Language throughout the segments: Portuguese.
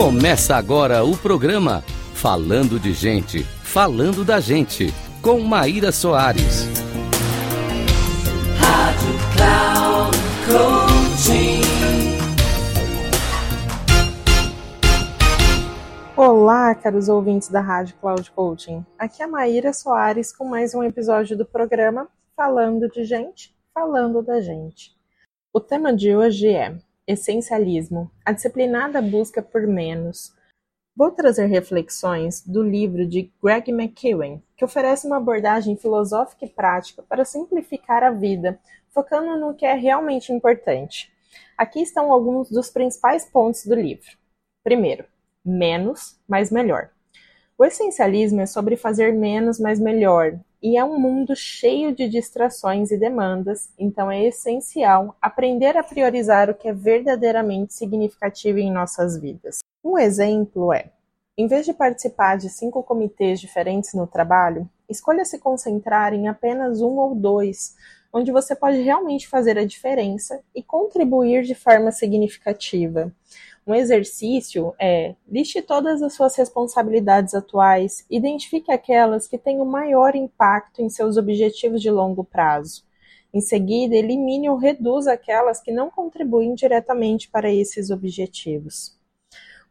Começa agora o programa Falando de Gente, Falando da Gente, com Maíra Soares. Rádio Cloud Coaching. Olá, caros ouvintes da Rádio Cloud Coaching. Aqui é a Maíra Soares com mais um episódio do programa Falando de Gente, Falando da Gente. O tema de hoje é Essencialismo, a disciplinada busca por menos. Vou trazer reflexões do livro de Greg McKeown, que oferece uma abordagem filosófica e prática para simplificar a vida, focando no que é realmente importante. Aqui estão alguns dos principais pontos do livro. Primeiro, menos, mas melhor. O essencialismo é sobre fazer menos, mas melhor, e é um mundo cheio de distrações e demandas, então é essencial aprender a priorizar o que é verdadeiramente significativo em nossas vidas. Um exemplo é: em vez de participar de cinco comitês diferentes no trabalho, escolha se concentrar em apenas um ou dois, onde você pode realmente fazer a diferença e contribuir de forma significativa. Um exercício é liste todas as suas responsabilidades atuais, identifique aquelas que têm o maior impacto em seus objetivos de longo prazo. Em seguida, elimine ou reduza aquelas que não contribuem diretamente para esses objetivos.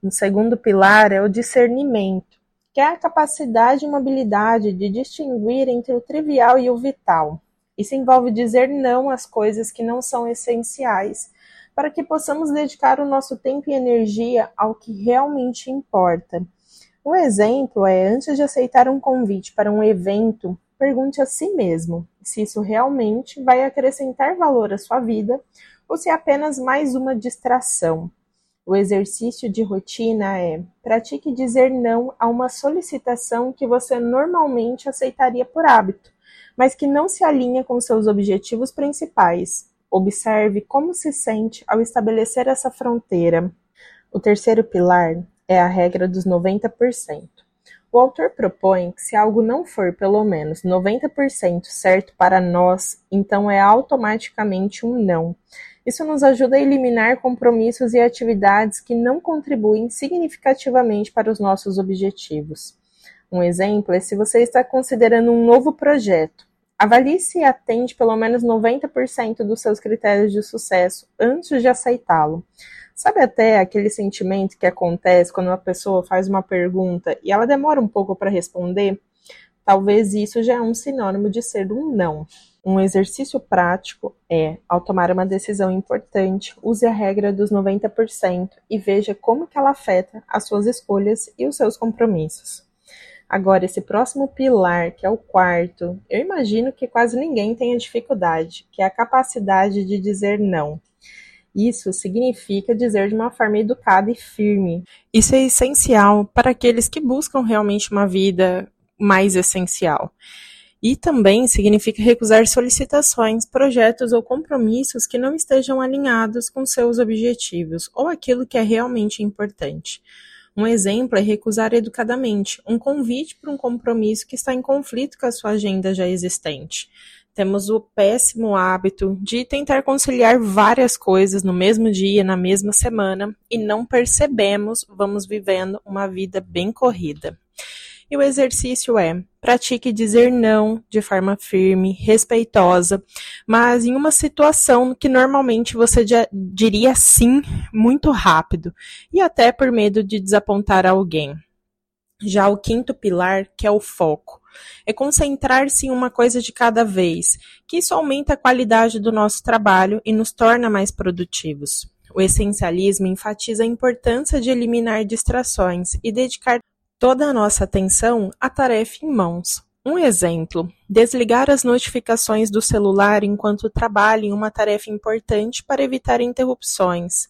Um segundo pilar é o discernimento, que é a capacidade e uma habilidade de distinguir entre o trivial e o vital. Isso envolve dizer não às coisas que não são essenciais para que possamos dedicar o nosso tempo e energia ao que realmente importa. Um exemplo é, antes de aceitar um convite para um evento, pergunte a si mesmo se isso realmente vai acrescentar valor à sua vida ou se é apenas mais uma distração. O exercício de rotina é: pratique dizer não a uma solicitação que você normalmente aceitaria por hábito, mas que não se alinha com seus objetivos principais. Observe como se sente ao estabelecer essa fronteira. O terceiro pilar é a regra dos 90%. O autor propõe que se algo não for pelo menos 90% certo para nós, então é automaticamente um não. Isso nos ajuda a eliminar compromissos e atividades que não contribuem significativamente para os nossos objetivos. Um exemplo é se você está considerando um novo projeto Avalie se atende pelo menos 90% dos seus critérios de sucesso antes de aceitá-lo. Sabe até aquele sentimento que acontece quando uma pessoa faz uma pergunta e ela demora um pouco para responder? Talvez isso já é um sinônimo de ser um não. Um exercício prático é, ao tomar uma decisão importante, use a regra dos 90% e veja como que ela afeta as suas escolhas e os seus compromissos. Agora, esse próximo pilar, que é o quarto, eu imagino que quase ninguém tenha dificuldade, que é a capacidade de dizer não. Isso significa dizer de uma forma educada e firme. Isso é essencial para aqueles que buscam realmente uma vida mais essencial. E também significa recusar solicitações, projetos ou compromissos que não estejam alinhados com seus objetivos ou aquilo que é realmente importante. Um exemplo é recusar educadamente um convite para um compromisso que está em conflito com a sua agenda já existente. Temos o péssimo hábito de tentar conciliar várias coisas no mesmo dia, na mesma semana, e não percebemos, vamos vivendo uma vida bem corrida. E o exercício é: pratique dizer não de forma firme, respeitosa, mas em uma situação que normalmente você diria sim muito rápido e até por medo de desapontar alguém. Já o quinto pilar, que é o foco, é concentrar-se em uma coisa de cada vez, que isso aumenta a qualidade do nosso trabalho e nos torna mais produtivos. O essencialismo enfatiza a importância de eliminar distrações e dedicar toda a nossa atenção à tarefa em mãos. Um exemplo: desligar as notificações do celular enquanto trabalha em uma tarefa importante para evitar interrupções.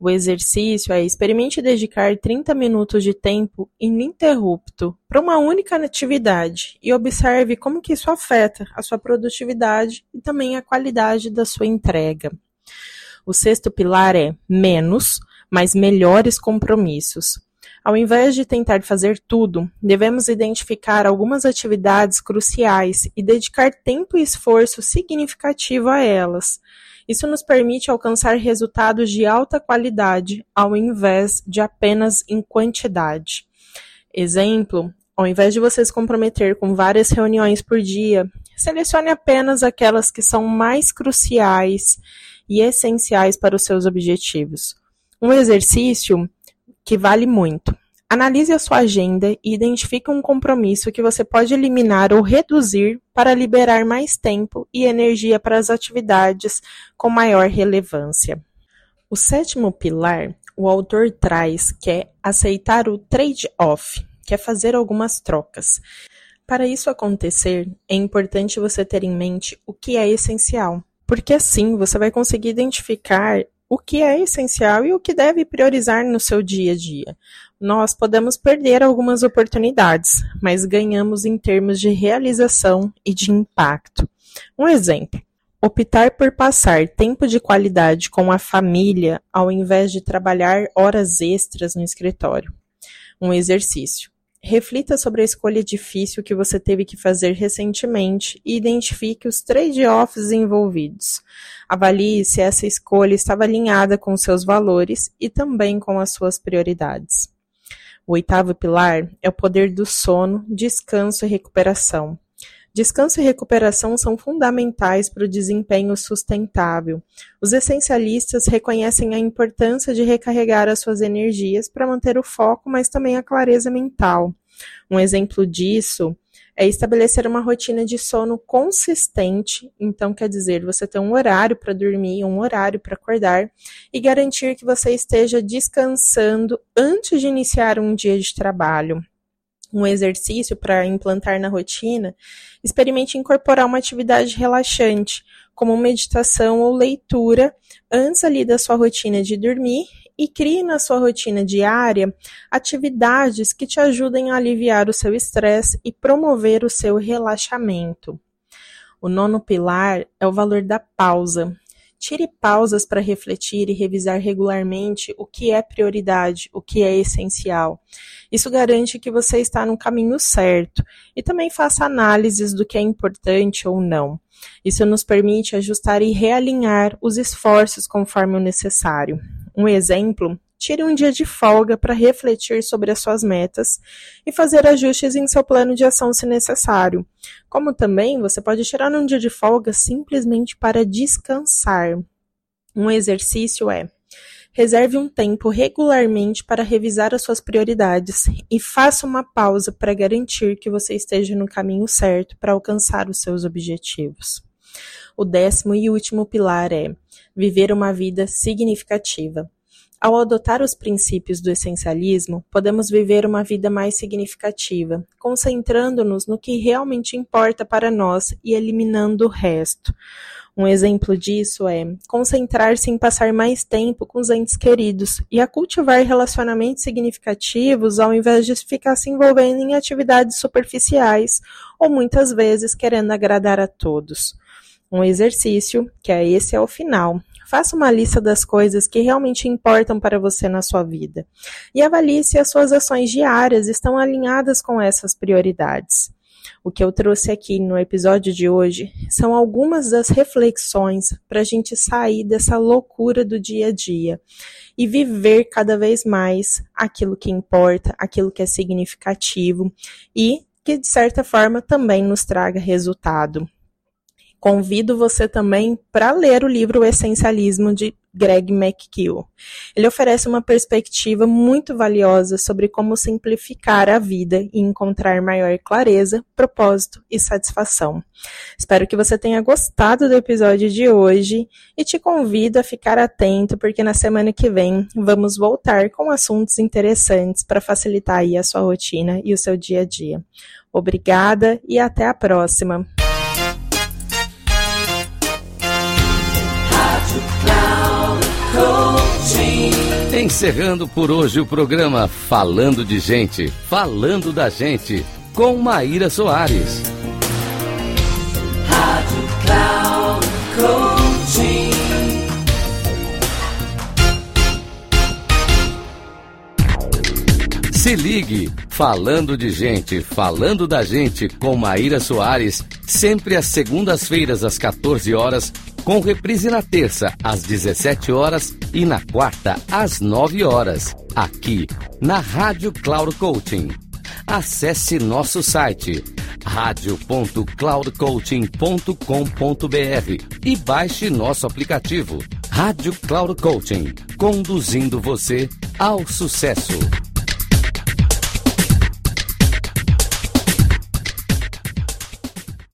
O exercício é experimente dedicar 30 minutos de tempo ininterrupto para uma única atividade e observe como que isso afeta a sua produtividade e também a qualidade da sua entrega. O sexto pilar é menos, mas melhores compromissos. Ao invés de tentar fazer tudo, devemos identificar algumas atividades cruciais e dedicar tempo e esforço significativo a elas. Isso nos permite alcançar resultados de alta qualidade, ao invés de apenas em quantidade. Exemplo: ao invés de você se comprometer com várias reuniões por dia, selecione apenas aquelas que são mais cruciais e essenciais para os seus objetivos. Um exercício que vale muito. Analise a sua agenda e identifique um compromisso que você pode eliminar ou reduzir para liberar mais tempo e energia para as atividades com maior relevância. O sétimo pilar, o autor traz que é aceitar o trade-off, que é fazer algumas trocas. Para isso acontecer, é importante você ter em mente o que é essencial, porque assim você vai conseguir identificar o que é essencial e o que deve priorizar no seu dia a dia. Nós podemos perder algumas oportunidades, mas ganhamos em termos de realização e de impacto. Um exemplo: optar por passar tempo de qualidade com a família ao invés de trabalhar horas extras no escritório. Um exercício: Reflita sobre a escolha difícil que você teve que fazer recentemente e identifique os trade-offs envolvidos. Avalie se essa escolha estava alinhada com seus valores e também com as suas prioridades. O oitavo pilar é o poder do sono, descanso e recuperação. Descanso e recuperação são fundamentais para o desempenho sustentável. Os essencialistas reconhecem a importância de recarregar as suas energias para manter o foco, mas também a clareza mental. Um exemplo disso é estabelecer uma rotina de sono consistente, então quer dizer, você ter um horário para dormir, um horário para acordar e garantir que você esteja descansando antes de iniciar um dia de trabalho um exercício para implantar na rotina, experimente incorporar uma atividade relaxante, como meditação ou leitura, antes ali da sua rotina de dormir e crie na sua rotina diária atividades que te ajudem a aliviar o seu estresse e promover o seu relaxamento. O nono pilar é o valor da pausa. Tire pausas para refletir e revisar regularmente o que é prioridade, o que é essencial. Isso garante que você está no caminho certo e também faça análises do que é importante ou não. Isso nos permite ajustar e realinhar os esforços conforme o necessário. Um exemplo Tire um dia de folga para refletir sobre as suas metas e fazer ajustes em seu plano de ação se necessário. Como também você pode tirar um dia de folga simplesmente para descansar. Um exercício é: reserve um tempo regularmente para revisar as suas prioridades e faça uma pausa para garantir que você esteja no caminho certo para alcançar os seus objetivos. O décimo e último pilar é viver uma vida significativa. Ao adotar os princípios do essencialismo, podemos viver uma vida mais significativa, concentrando-nos no que realmente importa para nós e eliminando o resto. Um exemplo disso é concentrar-se em passar mais tempo com os entes queridos e a cultivar relacionamentos significativos ao invés de ficar se envolvendo em atividades superficiais ou muitas vezes querendo agradar a todos. Um exercício, que é esse ao final, Faça uma lista das coisas que realmente importam para você na sua vida e avalie se as suas ações diárias estão alinhadas com essas prioridades. O que eu trouxe aqui no episódio de hoje são algumas das reflexões para a gente sair dessa loucura do dia a dia e viver cada vez mais aquilo que importa, aquilo que é significativo e que, de certa forma, também nos traga resultado. Convido você também para ler o livro O Essencialismo de Greg McKeown. Ele oferece uma perspectiva muito valiosa sobre como simplificar a vida e encontrar maior clareza, propósito e satisfação. Espero que você tenha gostado do episódio de hoje e te convido a ficar atento porque na semana que vem vamos voltar com assuntos interessantes para facilitar aí a sua rotina e o seu dia a dia. Obrigada e até a próxima. Encerrando por hoje o programa Falando de Gente, Falando da Gente, com Maíra Soares. Rádio Cloud Coaching. Se ligue, Falando de Gente, Falando da Gente, com Maíra Soares, sempre às segundas-feiras às 14 horas com reprise na terça às 17 horas e na quarta às 9 horas, aqui na Rádio Cloud Coaching. Acesse nosso site radio.cloudcoaching.com.br e baixe nosso aplicativo Rádio Cloud Coaching, conduzindo você ao sucesso.